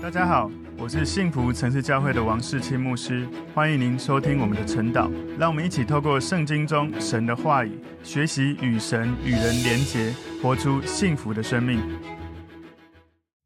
大家好，我是幸福城市教会的王世清牧师，欢迎您收听我们的晨祷。让我们一起透过圣经中神的话语，学习与神与人连结，活出幸福的生命。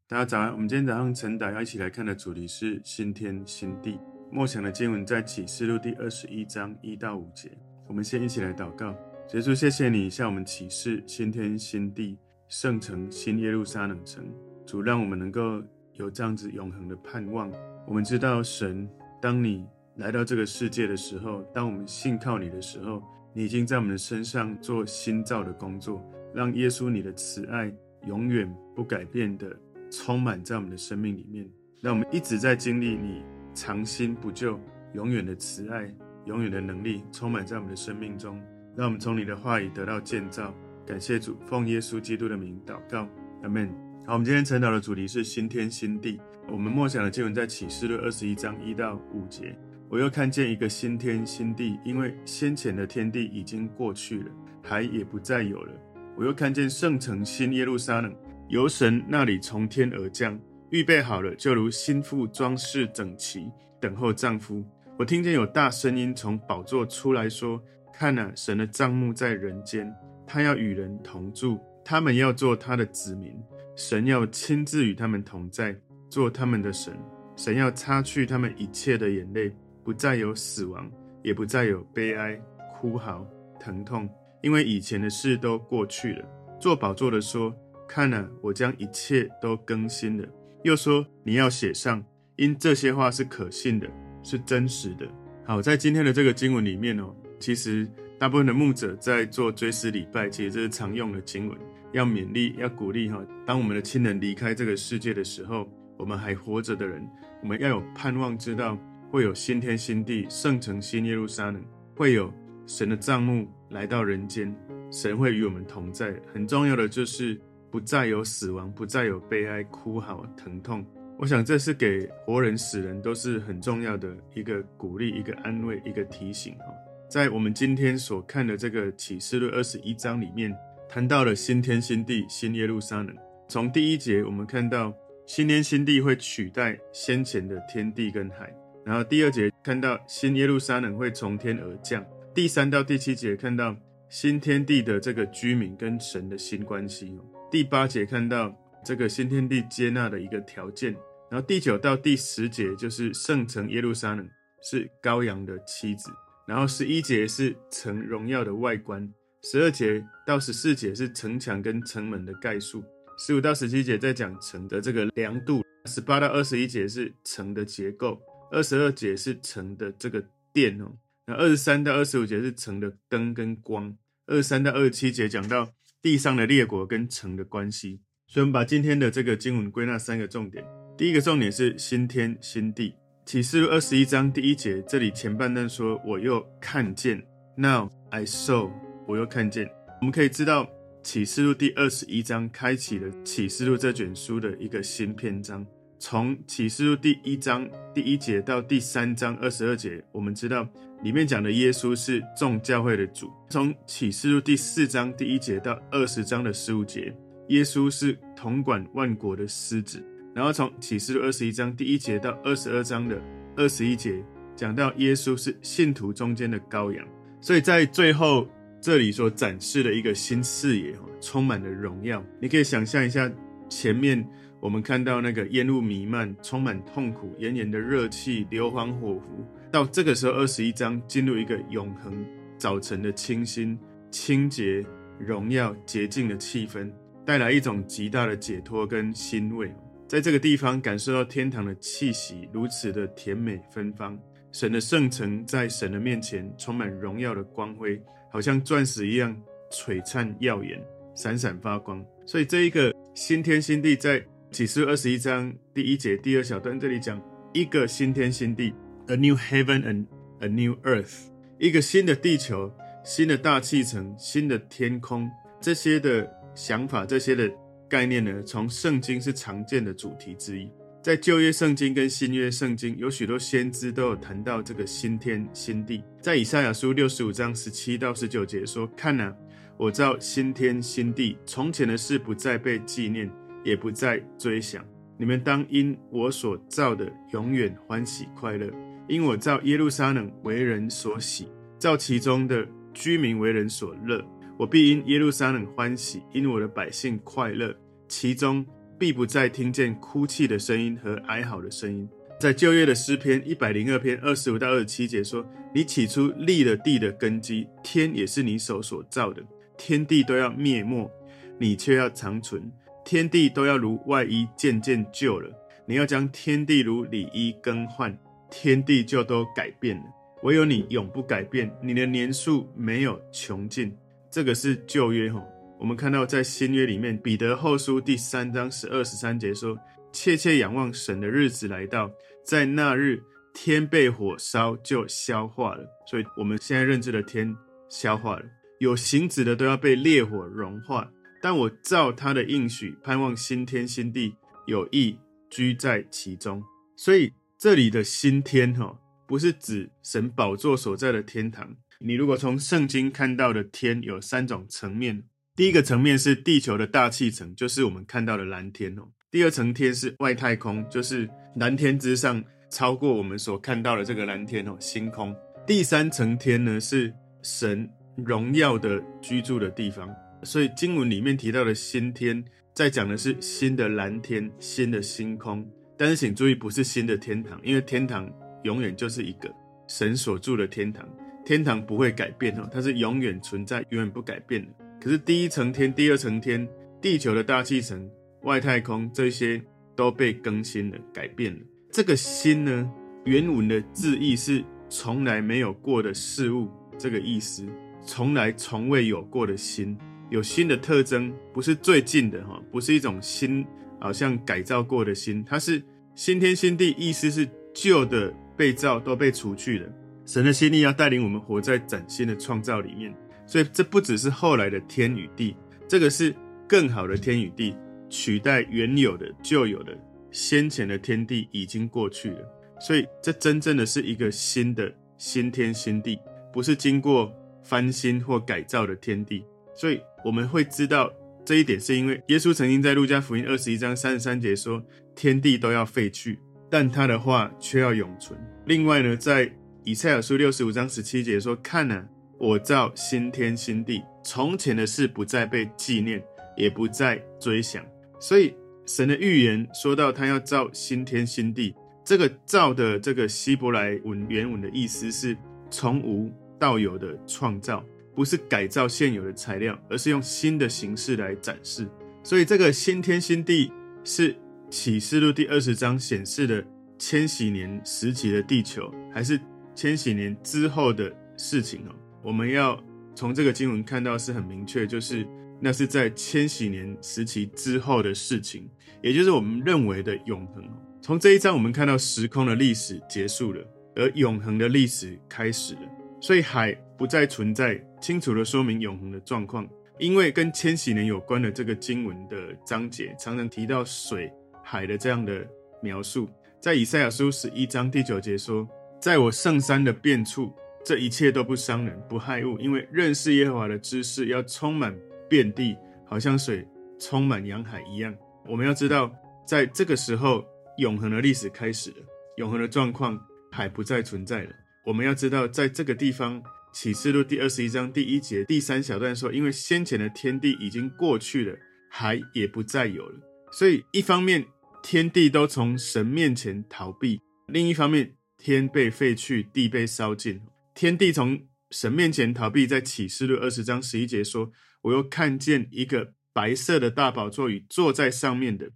大家早安，我们今天早上晨祷要一起来看的主题是新天新地。默想的经文在启示录第二十一章一到五节。我们先一起来祷告，耶稣，谢谢你向我们启示新天新地、圣城新耶路撒冷城。主，让我们能够。有这样子永恒的盼望。我们知道，神，当你来到这个世界的时候，当我们信靠你的时候，你已经在我们的身上做新造的工作，让耶稣你的慈爱永远不改变的充满在我们的生命里面。让我们一直在经历你长新不旧、永远的慈爱、永远的能力，充满在我们的生命中。让我们从你的话语得到建造。感谢主，奉耶稣基督的名祷告，阿门。好，我们今天晨祷的主题是新天新地。我们默想的经文在启示录二十一章一到五节。我又看见一个新天新地，因为先前的天地已经过去了，海也不再有了。我又看见圣城新耶路撒冷由神那里从天而降，预备好了，就如新妇装饰整齐，等候丈夫。我听见有大声音从宝座出来说：“看哪，神的帐幕在人间，他要与人同住，他们要做他的子民。”神要亲自与他们同在，做他们的神。神要擦去他们一切的眼泪，不再有死亡，也不再有悲哀、哭嚎、疼痛，因为以前的事都过去了。坐宝座的说：“看哪，我将一切都更新了。”又说：“你要写上，因这些话是可信的，是真实的。”好，在今天的这个经文里面哦，其实大部分的牧者在做追思礼拜，其实这是常用的经文。要勉励，要鼓励哈。当我们的亲人离开这个世界的时候，我们还活着的人，我们要有盼望，知道会有新天新地、圣城新耶路撒冷，会有神的帐幕来到人间，神会与我们同在。很重要的就是不再有死亡，不再有悲哀、哭嚎、疼痛。我想这是给活人、死人都是很重要的一个鼓励、一个安慰、一个提醒哈。在我们今天所看的这个启示录二十一章里面。谈到了新天新地、新耶路撒冷。从第一节我们看到新天新地会取代先前的天地跟海，然后第二节看到新耶路撒冷会从天而降，第三到第七节看到新天地的这个居民跟神的新关系，第八节看到这个新天地接纳的一个条件，然后第九到第十节就是圣城耶路撒冷是羔羊的妻子，然后十一节是城荣耀的外观。十二节到十四节是城墙跟城门的概述，十五到十七节在讲城的这个量度，十八到二十一节是城的结构，二十二节是城的这个殿哦，那二十三到二十五节是城的灯跟光，二十三到二十七节讲到地上的列国跟城的关系。所以，我们把今天的这个经文归纳三个重点。第一个重点是新天新地，启示录二十一章第一节，这里前半段说：“我又看见，Now I saw。”我又看见，我们可以知道启示录第二十一章开启了启示录这卷书的一个新篇章。从启示录第一章第一节到第三章二十二节，我们知道里面讲的耶稣是众教会的主。从启示录第四章第一节到二十章的十五节，耶稣是统管万国的狮子。然后从启示录二十一章第一节到二十二章的二十一节，讲到耶稣是信徒中间的羔羊。所以在最后。这里所展示的一个新视野，充满了荣耀。你可以想象一下，前面我们看到那个烟雾弥漫，充满痛苦，炎炎的热气，硫磺火湖。到这个时候，二十一章进入一个永恒早晨的清新、清洁、荣耀、洁净的气氛，带来一种极大的解脱跟欣慰。在这个地方感受到天堂的气息，如此的甜美芬芳。神的圣城在神的面前充满荣耀的光辉。好像钻石一样璀璨耀眼，闪闪发光。所以这一个新天新地，在启示二十一章第一节第二小段这里讲一个新天新地，a new heaven and a new earth，一个新的地球、新的大气层、新的天空。这些的想法、这些的概念呢，从圣经是常见的主题之一。在旧约圣经跟新约圣经，有许多先知都有谈到这个新天新地。在以赛亚书六十五章十七到十九节说：“看哪，我造新天新地，从前的事不再被纪念，也不再追想。你们当因我所造的永远欢喜快乐，因我造耶路撒冷为人所喜，造其中的居民为人所乐。我必因耶路撒冷欢喜，因我的百姓快乐，其中必不再听见哭泣的声音和哀嚎的声音。在旧约的诗篇一百零二篇二十五到二十七节说：“你起初立了地的根基，天也是你手所造的，天地都要灭没，你却要长存；天地都要如外衣渐渐旧了，你要将天地如里衣更换，天地就都改变了。唯有你永不改变，你的年数没有穷尽。”这个是旧约吼，我们看到在新约里面，彼得后书第三章十二十三节说：“切切仰望神的日子来到，在那日天被火烧就消化了。”所以我们现在认知的天消化了，有形质的都要被烈火融化。但我照他的应许，盼望新天新地有义居在其中。所以这里的新天哈，不是指神宝座所在的天堂。你如果从圣经看到的天有三种层面，第一个层面是地球的大气层，就是我们看到的蓝天哦。第二层天是外太空，就是蓝天之上超过我们所看到的这个蓝天哦，星空。第三层天呢是神荣耀的居住的地方。所以经文里面提到的新天，在讲的是新的蓝天、新的星空。但是请注意，不是新的天堂，因为天堂永远就是一个神所住的天堂。天堂不会改变哦，它是永远存在、永远不改变的。可是第一层天、第二层天、地球的大气层、外太空这些都被更新了、改变了。这个新呢，原文的字义是从来没有过的事物，这个意思，从来从未有过的新，有新的特征，不是最近的哈，不是一种新，好像改造过的新，它是新天新地，意思是旧的被造都被除去了。神的心意要带领我们活在崭新的创造里面，所以这不只是后来的天与地，这个是更好的天与地，取代原有的旧有的先前的天地已经过去了，所以这真正的是一个新的新天新地，不是经过翻新或改造的天地。所以我们会知道这一点，是因为耶稣曾经在路加福音二十一章三十三节说：“天地都要废去，但他的话却要永存。”另外呢，在以赛亚书六十五章十七节说：“看哪，我造新天新地，从前的事不再被纪念，也不再追想。”所以神的预言说到他要造新天新地，这个“造”的这个希伯来文原文的意思是从无到有的创造，不是改造现有的材料，而是用新的形式来展示。所以这个新天新地是启示录第二十章显示的千禧年时期的地球，还是？千禧年之后的事情哦，我们要从这个经文看到是很明确，就是那是在千禧年时期之后的事情，也就是我们认为的永恒。从这一章我们看到时空的历史结束了，而永恒的历史开始了。所以海不再存在，清楚的说明永恒的状况。因为跟千禧年有关的这个经文的章节，常常提到水、海的这样的描述。在以赛亚书十一章第九节说。在我圣山的遍处，这一切都不伤人，不害物，因为认识耶和华的知识要充满遍地，好像水充满洋海一样。我们要知道，在这个时候，永恒的历史开始了，永恒的状况海不再存在了。我们要知道，在这个地方，启示录第二十一章第一节第三小段说，因为先前的天地已经过去了，海也不再有了。所以，一方面天地都从神面前逃避，另一方面。天被废去，地被烧尽。天地从神面前逃避，在启示录二十章十一节说：“我又看见一个白色的大宝座与坐在上面的，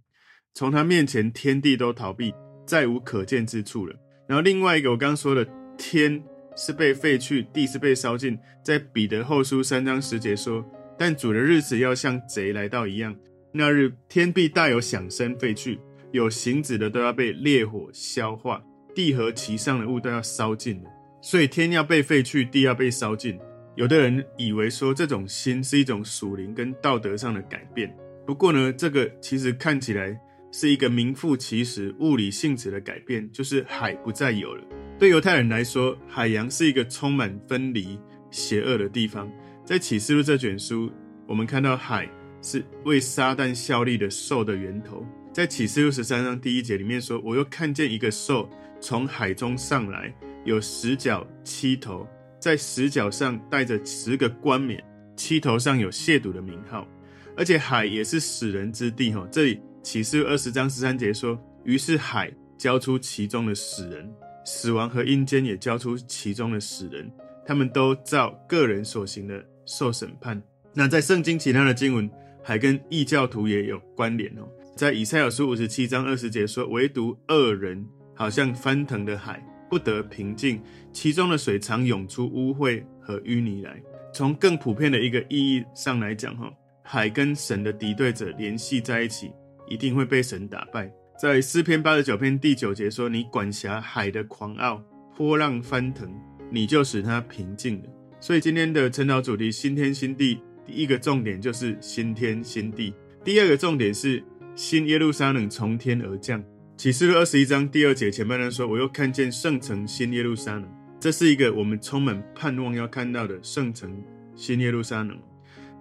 从他面前天地都逃避，再无可见之处了。”然后另外一个我刚刚说的，天是被废去，地是被烧尽，在彼得后书三章十节说：“但主的日子要像贼来到一样，那日天必大有响声废去，有形质的都要被烈火消化。”地和其上的物都要烧尽了，所以天要被废去，地要被烧尽。有的人以为说这种心是一种属灵跟道德上的改变，不过呢，这个其实看起来是一个名副其实物理性质的改变，就是海不再有了。对犹太人来说，海洋是一个充满分离、邪恶的地方。在启示录这卷书，我们看到海是为撒旦效力的兽的源头。在启示录十三章第一节里面说：“我又看见一个兽从海中上来，有十角七头，在十角上带着十个冠冕，七头上有亵渎的名号。而且海也是死人之地。”哈，这里启示二十章十三节说：“于是海交出其中的死人，死亡和阴间也交出其中的死人，他们都照个人所行的受审判。”那在圣经其他的经文，还跟异教徒也有关联哦。在以赛亚书五十七章二十节说：“唯独恶人好像翻腾的海，不得平静，其中的水常涌出污秽和淤泥来。”从更普遍的一个意义上来讲，哈，海跟神的敌对者联系在一起，一定会被神打败。在诗篇八十九篇第九节说：“你管辖海的狂傲，波浪翻腾，你就使它平静了。”所以今天的晨祷主题新天新地。第一个重点就是新天新地，第二个重点是新耶路撒冷从天而降。启示录二十一章第二节前半段说：“我又看见圣城新耶路撒冷。”这是一个我们充满盼望要看到的圣城新耶路撒冷。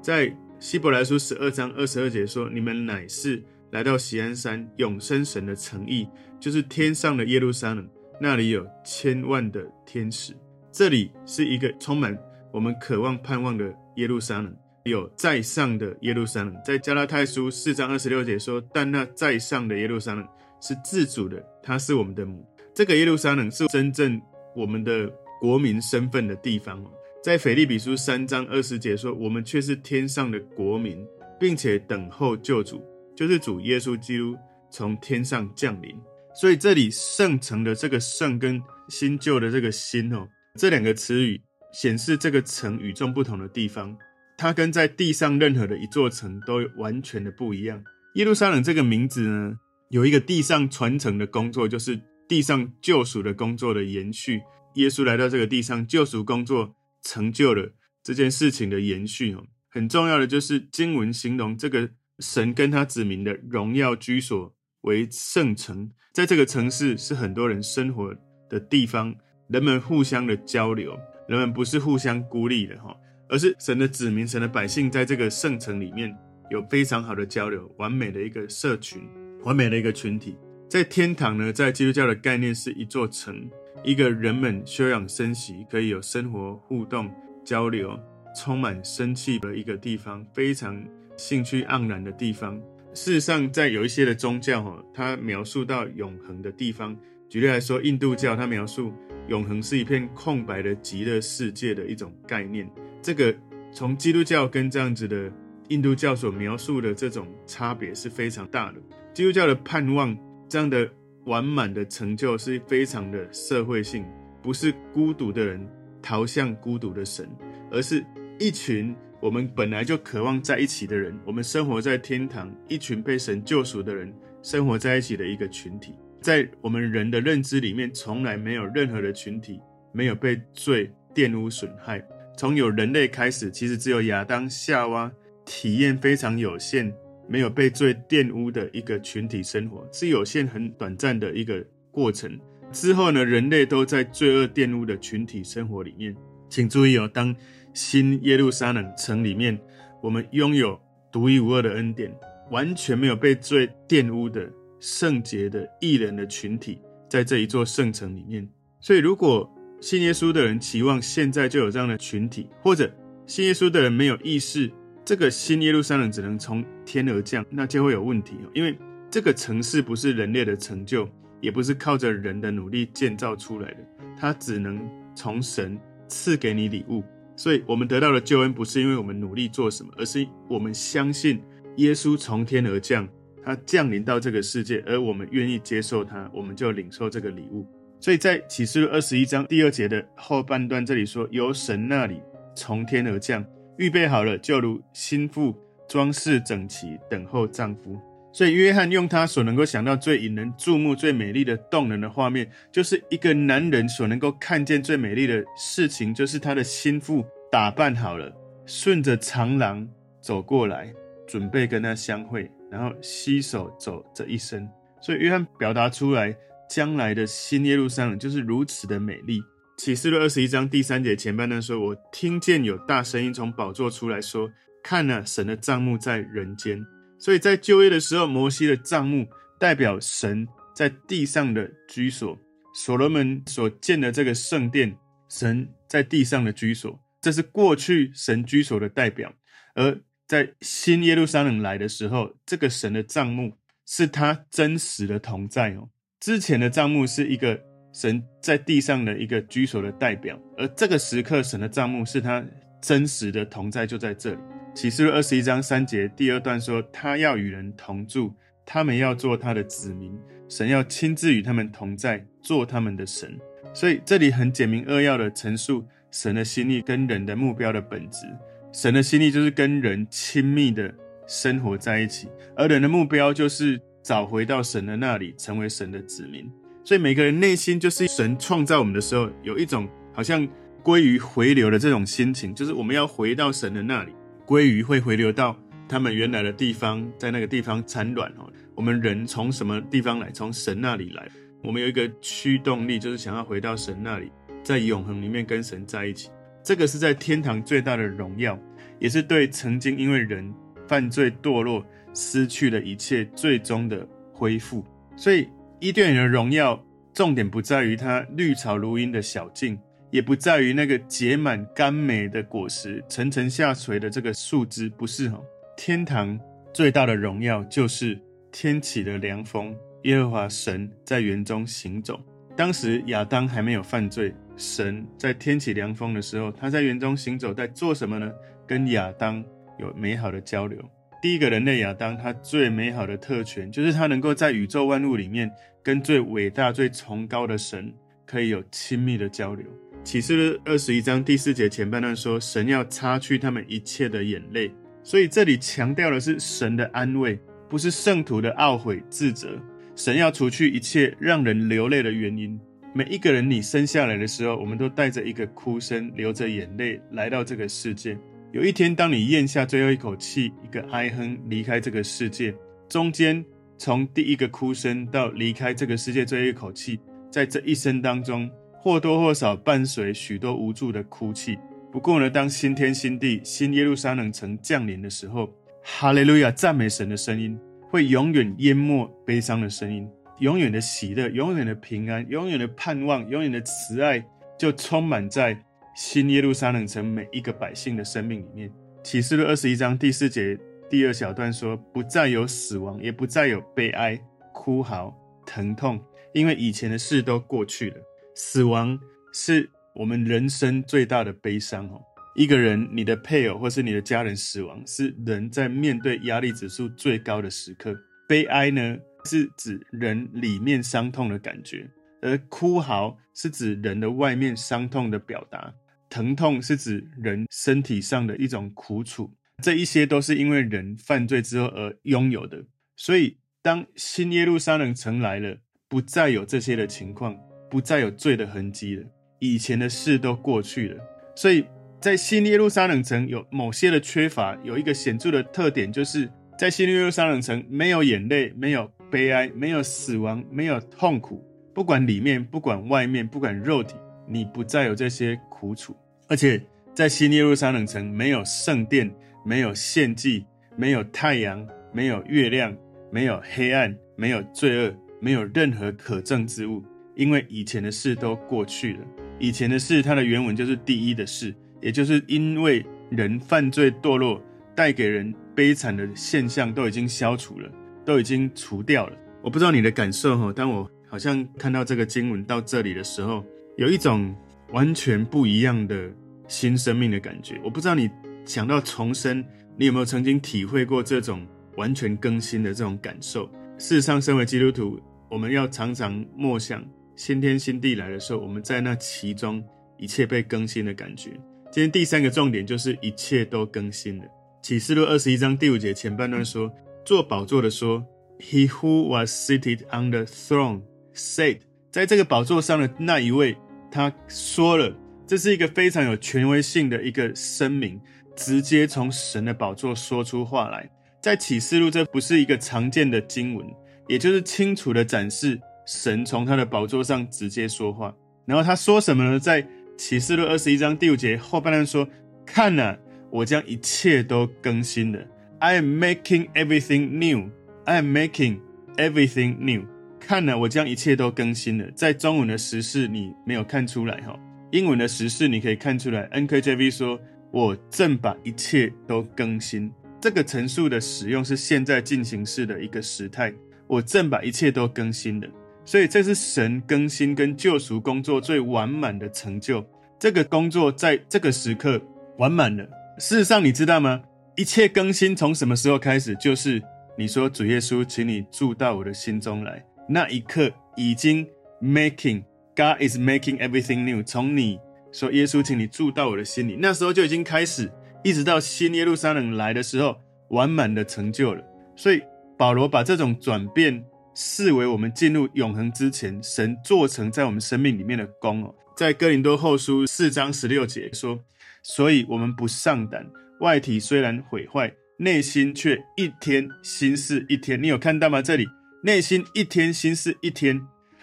在希伯来书十二章二十二节说：“你们乃是来到锡安山永生神的城邑，就是天上的耶路撒冷，那里有千万的天使。”这里是一个充满我们渴望盼望的耶路撒冷。有在上的耶路撒冷，在加拉太书四章二十六节说：“但那在上的耶路撒冷是自主的，它是我们的母。这个耶路撒冷是真正我们的国民身份的地方。”在腓立比书三章二十节说：“我们却是天上的国民，并且等候救主，就是主耶稣基督从天上降临。”所以这里圣城的这个圣跟新旧的这个新哦，这两个词语显示这个城与众不同的地方。它跟在地上任何的一座城都完全的不一样。耶路撒冷这个名字呢，有一个地上传承的工作，就是地上救赎的工作的延续。耶稣来到这个地上，救赎工作成就了这件事情的延续哦。很重要的就是经文形容这个神跟他子民的荣耀居所为圣城，在这个城市是很多人生活的地方，人们互相的交流，人们不是互相孤立的哈。而是神的子民、神的百姓，在这个圣城里面有非常好的交流，完美的一个社群，完美的一个群体。在天堂呢，在基督教的概念是一座城，一个人们休养生息、可以有生活互动、交流、充满生气的一个地方，非常兴趣盎然的地方。事实上，在有一些的宗教，哈，它描述到永恒的地方。举例来说，印度教它描述永恒是一片空白的极乐世界的一种概念。这个从基督教跟这样子的印度教所描述的这种差别是非常大的。基督教的盼望，这样的完满的成就是非常的社会性，不是孤独的人逃向孤独的神，而是一群我们本来就渴望在一起的人，我们生活在天堂，一群被神救赎的人生活在一起的一个群体。在我们人的认知里面，从来没有任何的群体没有被罪玷污损害。从有人类开始，其实只有亚当夏娃体验非常有限，没有被罪玷污的一个群体生活，是有限很短暂的一个过程。之后呢，人类都在罪恶玷污的群体生活里面。请注意哦，当新耶路撒冷城里面，我们拥有独一无二的恩典，完全没有被罪玷污的圣洁的义人的群体，在这一座圣城里面。所以如果信耶稣的人期望现在就有这样的群体，或者信耶稣的人没有意识，这个新耶路撒冷只能从天而降，那就会有问题。因为这个城市不是人类的成就，也不是靠着人的努力建造出来的，它只能从神赐给你礼物。所以，我们得到的救恩不是因为我们努力做什么，而是我们相信耶稣从天而降，他降临到这个世界，而我们愿意接受他，我们就领受这个礼物。所以在启示录二十一章第二节的后半段，这里说由神那里从天而降，预备好了，就如心腹装饰整齐，等候丈夫。所以约翰用他所能够想到最引人注目、最美丽的动人的画面，就是一个男人所能够看见最美丽的事情，就是他的心腹打扮好了，顺着长廊走过来，准备跟他相会，然后携手走这一生。所以约翰表达出来。将来的新耶路撒冷就是如此的美丽。启示录二十一章第三节前半段说：“我听见有大声音从宝座出来说，看哪，神的帐幕在人间。”所以在旧约的时候，摩西的帐幕代表神在地上的居所。所罗门所建的这个圣殿，神在地上的居所，这是过去神居所的代表。而在新耶路撒冷来的时候，这个神的帐幕是他真实的同在哦。之前的帐幕是一个神在地上的一个居所的代表，而这个时刻神的帐幕是他真实的同在，就在这里。启示录二十一章三节第二段说，他要与人同住，他们要做他的子民。神要亲自与他们同在，做他们的神。所以这里很简明扼要的陈述神的心意跟人的目标的本质。神的心意就是跟人亲密的生活在一起，而人的目标就是找回到神的那里，成为神的子民。所以每个人内心就是神创造我们的时候，有一种好像鲑鱼回流的这种心情，就是我们要回到神的那里。鲑鱼会回流到他们原来的地方，在那个地方产卵哦。我们人从什么地方来？从神那里来。我们有一个驱动力，就是想要回到神那里，在永恒里面跟神在一起。这个是在天堂最大的荣耀，也是对曾经因为人犯罪堕落失去的一切最终的恢复。所以伊甸园的荣耀，重点不在于它绿草如茵的小径，也不在于那个结满甘美的果实、层层下垂的这个树枝，不是哈。天堂最大的荣耀就是。天起的凉风，耶和华神在园中行走。当时亚当还没有犯罪，神在天起凉风的时候，他在园中行走，在做什么呢？跟亚当有美好的交流。第一个人类亚当，他最美好的特权就是他能够在宇宙万物里面，跟最伟大、最崇高的神可以有亲密的交流。启示录二十一章第四节前半段说，神要擦去他们一切的眼泪，所以这里强调的是神的安慰。不是圣徒的懊悔自责，神要除去一切让人流泪的原因。每一个人，你生下来的时候，我们都带着一个哭声，流着眼泪来到这个世界。有一天，当你咽下最后一口气，一个哀哼离开这个世界，中间从第一个哭声到离开这个世界最后一口气，在这一生当中，或多或少伴随许多无助的哭泣。不过呢，当新天新地、新耶路撒冷城降临的时候，哈利路亚！赞美神的声音会永远淹没悲伤的声音，永远的喜乐，永远的平安，永远的盼望，永远的慈爱，就充满在新耶路撒冷城每一个百姓的生命里面。启示录二十一章第四节第二小段说：“不再有死亡，也不再有悲哀、哭嚎、疼痛，因为以前的事都过去了。死亡是我们人生最大的悲伤哦。”一个人，你的配偶或是你的家人死亡，是人在面对压力指数最高的时刻。悲哀呢，是指人里面伤痛的感觉；而哭嚎是指人的外面伤痛的表达；疼痛是指人身体上的一种苦楚。这一些都是因为人犯罪之后而拥有的。所以，当新耶路撒冷城来了，不再有这些的情况，不再有罪的痕迹了，以前的事都过去了。所以。在新耶路撒冷城有某些的缺乏，有一个显著的特点，就是在新耶路撒冷城没有眼泪，没有悲哀，没有死亡，没有痛苦。不管里面，不管外面，不管肉体，你不再有这些苦楚。而且在新耶路撒冷城没有圣殿，没有献祭，没有太阳，没有月亮，没有黑暗，没有罪恶，没有任何可憎之物，因为以前的事都过去了。以前的事，它的原文就是第一的事。也就是因为人犯罪堕落，带给人悲惨的现象都已经消除了，都已经除掉了。我不知道你的感受哈，当我好像看到这个经文到这里的时候，有一种完全不一样的新生命的感觉。我不知道你想到重生，你有没有曾经体会过这种完全更新的这种感受？事实上，身为基督徒，我们要常常默想新天新地来的时候，我们在那其中一切被更新的感觉。今天第三个重点就是一切都更新了。启示录二十一章第五节前半段说：“坐宝座的说，He who was seated on the throne said，在这个宝座上的那一位，他说了，这是一个非常有权威性的一个声明，直接从神的宝座说出话来。在启示录，这不是一个常见的经文，也就是清楚的展示神从他的宝座上直接说话。然后他说什么呢？在启示录二十一章第五节后半段说：“看呐，我将一切都更新了。I am making everything new. I am making everything new。看了，我将一切都更新了。在中文的时事你没有看出来哈，英文的时事你可以看出来。NKJV 说：“我正把一切都更新。”这个陈述的使用是现在进行式的一个时态。我正把一切都更新了，所以这是神更新跟救赎工作最完满的成就。这个工作在这个时刻完满了。事实上，你知道吗？一切更新从什么时候开始？就是你说主耶稣，请你住到我的心中来，那一刻已经 making God is making everything new。从你说耶稣，请你住到我的心里，那时候就已经开始，一直到新耶路撒冷来的时候，完满的成就了。所以保罗把这种转变视为我们进入永恒之前，神做成在我们生命里面的功哦。在哥林多后书四章十六节说。所以，我们不上胆。外体虽然毁坏，内心却一天新似一天。你有看到吗？这里内心一天新是一天。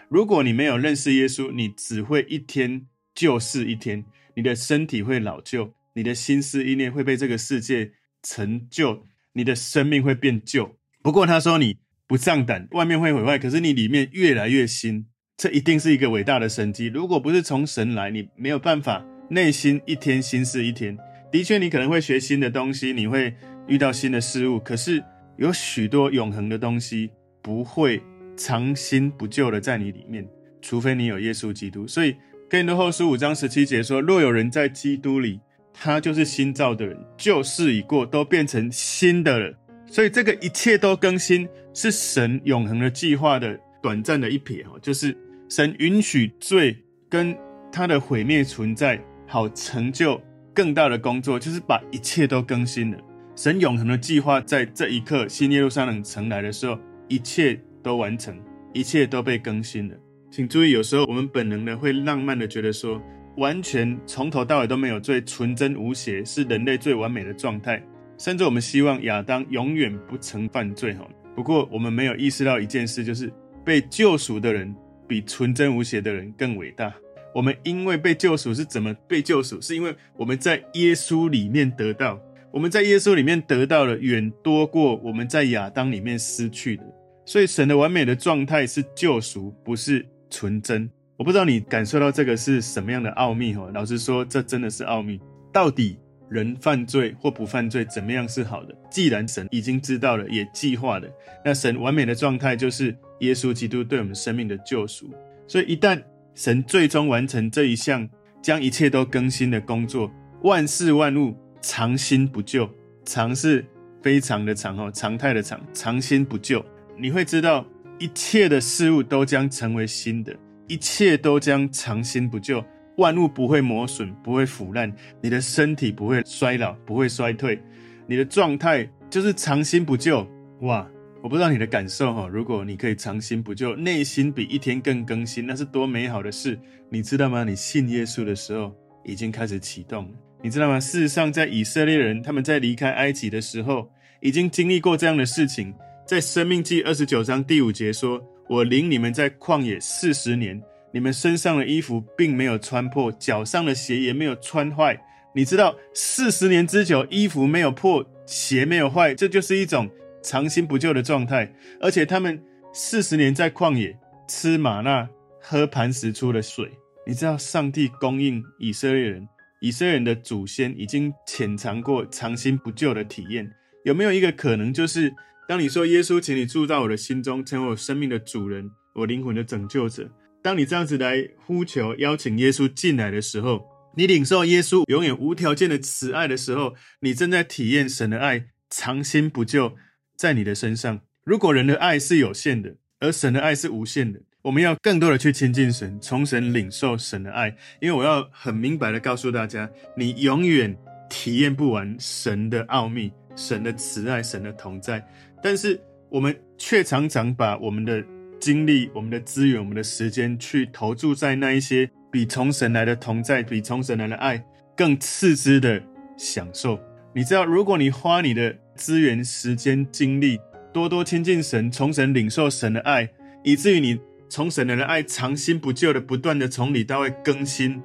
如果你没有认识耶稣，你只会一天旧是一天。你的身体会老旧，你的心思意念会被这个世界成就，你的生命会变旧。不过他说你不上胆，外面会毁坏，可是你里面越来越新。这一定是一个伟大的神迹。如果不是从神来，你没有办法。内心一天新是一天，的确，你可能会学新的东西，你会遇到新的事物。可是有许多永恒的东西不会长新不旧的在你里面，除非你有耶稣基督。所以哥林多后书五章十七节说：“若有人在基督里，他就是新造的人，旧事已过，都变成新的了。”所以这个一切都更新，是神永恒的计划的短暂的一瞥哦，就是神允许罪跟他的毁灭存在。好成就更大的工作，就是把一切都更新了。神永恒的计划在这一刻，新耶路撒冷城来的时候，一切都完成，一切都被更新了。请注意，有时候我们本能的会浪漫的觉得说，完全从头到尾都没有罪，纯真无邪，是人类最完美的状态。甚至我们希望亚当永远不曾犯罪。哈，不过我们没有意识到一件事，就是被救赎的人比纯真无邪的人更伟大。我们因为被救赎是怎么被救赎？是因为我们在耶稣里面得到，我们在耶稣里面得到了远多过我们在亚当里面失去的。所以神的完美的状态是救赎，不是纯真。我不知道你感受到这个是什么样的奥秘哈？老实说，这真的是奥秘。到底人犯罪或不犯罪，怎么样是好的？既然神已经知道了，也计划了，那神完美的状态就是耶稣基督对我们生命的救赎。所以一旦神最终完成这一项将一切都更新的工作，万事万物常新不旧，常是非常的常哦，常态的常，常新不旧。你会知道一切的事物都将成为新的，一切都将常新不旧，万物不会磨损，不会腐烂，你的身体不会衰老，不会衰退，你的状态就是常新不旧，哇！我不知道你的感受哈，如果你可以长新不旧，内心比一天更更新，那是多美好的事，你知道吗？你信耶稣的时候已经开始启动了，你知道吗？事实上，在以色列人他们在离开埃及的时候，已经经历过这样的事情。在生命记二十九章第五节说：“我领你们在旷野四十年，你们身上的衣服并没有穿破，脚上的鞋也没有穿坏。”你知道，四十年之久，衣服没有破，鞋没有坏，这就是一种。长新不旧的状态，而且他们四十年在旷野吃玛纳，喝磐石出的水。你知道，上帝供应以色列人，以色列人的祖先已经浅尝过长新不旧的体验。有没有一个可能，就是当你说耶稣，请你住到我的心中，成为我生命的主人，我灵魂的拯救者。当你这样子来呼求、邀请耶稣进来的时候，你领受耶稣永远无条件的慈爱的时候，你正在体验神的爱，长新不旧。在你的身上，如果人的爱是有限的，而神的爱是无限的，我们要更多的去亲近神，从神领受神的爱。因为我要很明白的告诉大家，你永远体验不完神的奥秘、神的慈爱、神的同在。但是我们却常常把我们的精力、我们的资源、我们的时间去投注在那一些比从神来的同在、比从神来的爱更次之的享受。你知道，如果你花你的资源、时间、精力，多多亲近神，从神领受神的爱，以至于你从神的爱长新不旧的，不断的从里到外更新，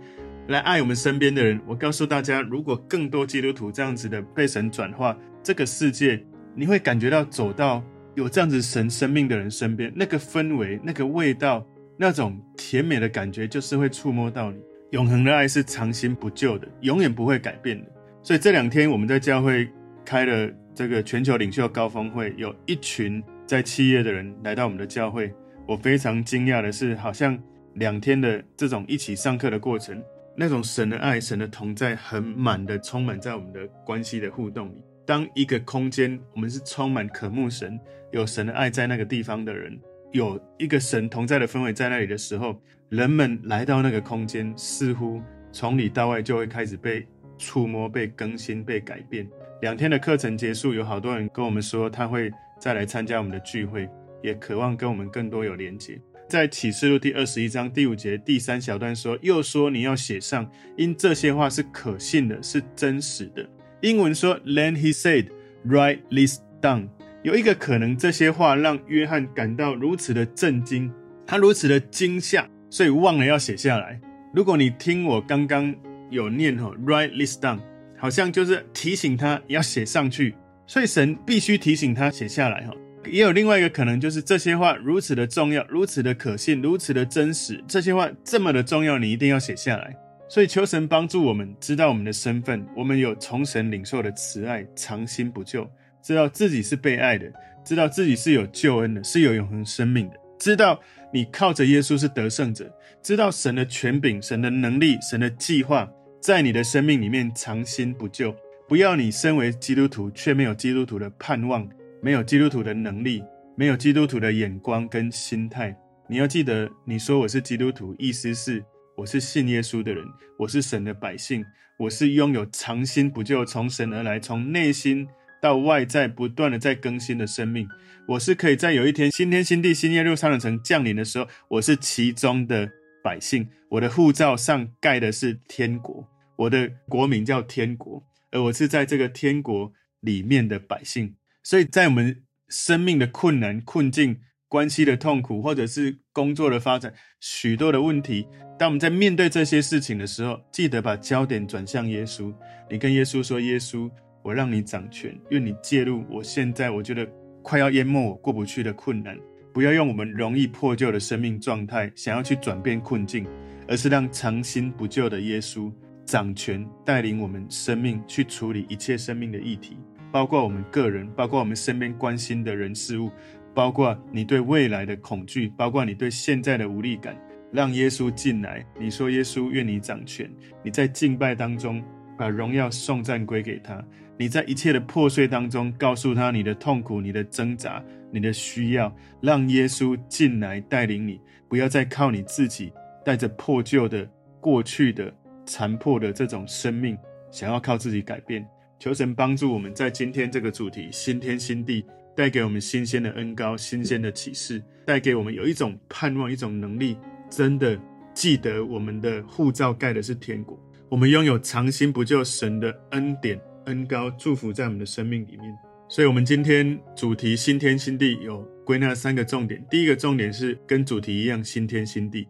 来爱我们身边的人。我告诉大家，如果更多基督徒这样子的被神转化，这个世界你会感觉到走到有这样子神生命的人身边，那个氛围、那个味道、那种甜美的感觉，就是会触摸到你。永恒的爱是长新不旧的，永远不会改变的。所以这两天我们在教会开了这个全球领袖高峰会，有一群在企业的人来到我们的教会。我非常惊讶的是，好像两天的这种一起上课的过程，那种神的爱、神的同在，很满的充满在我们的关系的互动里。当一个空间，我们是充满渴慕神、有神的爱在那个地方的人，有一个神同在的氛围在那里的时候。人们来到那个空间，似乎从里到外就会开始被触摸、被更新、被改变。两天的课程结束，有好多人跟我们说他会再来参加我们的聚会，也渴望跟我们更多有连结。在启示录第二十一章第五节第三小段说：“又说你要写上，因这些话是可信的，是真实的。”英文说：“Then he said, write this down。”有一个可能，这些话让约翰感到如此的震惊，他如此的惊吓。所以忘了要写下来。如果你听我刚刚有念吼，write this down，好像就是提醒他要写上去。所以神必须提醒他写下来哈。也有另外一个可能，就是这些话如此的重要，如此的可信，如此的真实。这些话这么的重要，你一定要写下来。所以求神帮助我们知道我们的身份，我们有从神领受的慈爱，长新不旧，知道自己是被爱的，知道自己是有救恩的，是有永恒生命的，知道。你靠着耶稣是得胜者，知道神的权柄、神的能力、神的计划在你的生命里面长新不旧。不要你身为基督徒却没有基督徒的盼望，没有基督徒的能力，没有基督徒的眼光跟心态。你要记得，你说我是基督徒，意思是我是信耶稣的人，我是神的百姓，我是拥有长新不旧，从神而来，从内心。到外在不断的在更新的生命，我是可以在有一天新天新地新耶路撒冷城降临的时候，我是其中的百姓。我的护照上盖的是天国，我的国名叫天国，而我是在这个天国里面的百姓。所以在我们生命的困难、困境、关系的痛苦，或者是工作的发展，许多的问题，当我们在面对这些事情的时候，记得把焦点转向耶稣。你跟耶稣说：“耶稣。”我让你掌权，愿你介入。我现在我觉得快要淹没我过不去的困难，不要用我们容易破旧的生命状态想要去转变困境，而是让长新不旧的耶稣掌权，带领我们生命去处理一切生命的议题，包括我们个人，包括我们身边关心的人事物，包括你对未来的恐惧，包括你对现在的无力感，让耶稣进来。你说耶稣愿你掌权，你在敬拜当中把荣耀颂赞归给他。你在一切的破碎当中，告诉他你的痛苦、你的挣扎、你的需要，让耶稣进来带领你，不要再靠你自己，带着破旧的、过去的、残破的这种生命，想要靠自己改变。求神帮助我们在今天这个主题新天新地，带给我们新鲜的恩膏、新鲜的启示，带给我们有一种盼望、一种能力，真的记得我们的护照盖的是天国，我们拥有长新不旧神的恩典。恩膏祝福在我们的生命里面，所以，我们今天主题新天新地有归纳三个重点。第一个重点是跟主题一样，新天新地；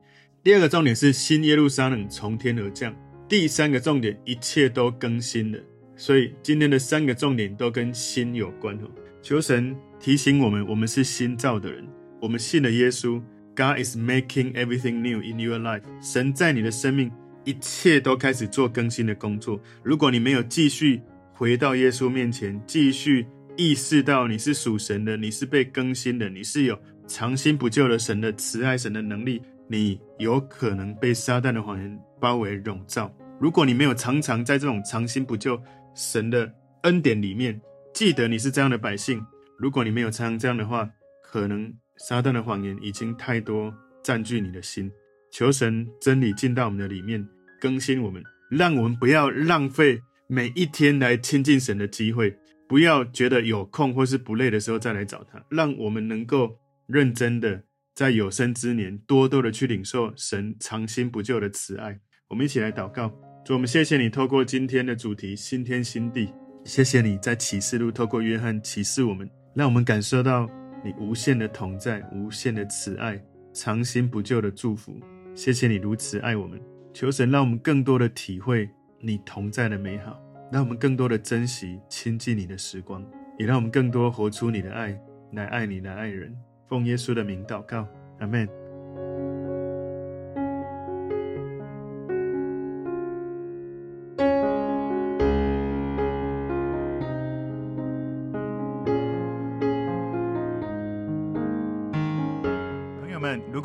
第二个重点是新耶路撒冷从天而降；第三个重点，一切都更新了。所以，今天的三个重点都跟心有关哦。求神提醒我们，我们是新造的人，我们信了耶稣。God is making everything new in your life。神在你的生命，一切都开始做更新的工作。如果你没有继续，回到耶稣面前，继续意识到你是属神的，你是被更新的，你是有长新不旧的神的慈爱、神的能力。你有可能被撒旦的谎言包围笼罩。如果你没有常常在这种长新不旧神的恩典里面，记得你是这样的百姓。如果你没有常常这样的话，可能撒旦的谎言已经太多占据你的心。求神真理进到我们的里面，更新我们，让我们不要浪费。每一天来亲近神的机会，不要觉得有空或是不累的时候再来找他，让我们能够认真的在有生之年多多的去领受神长新不旧的慈爱。我们一起来祷告，我们谢谢你透过今天的主题新天新地，谢谢你在启示录透过约翰启示我们，让我们感受到你无限的同在、无限的慈爱、长新不旧的祝福。谢谢你如此爱我们，求神让我们更多的体会。你同在的美好，让我们更多的珍惜亲近你的时光，也让我们更多活出你的爱，来爱你，来爱人。奉耶稣的名祷告，阿门。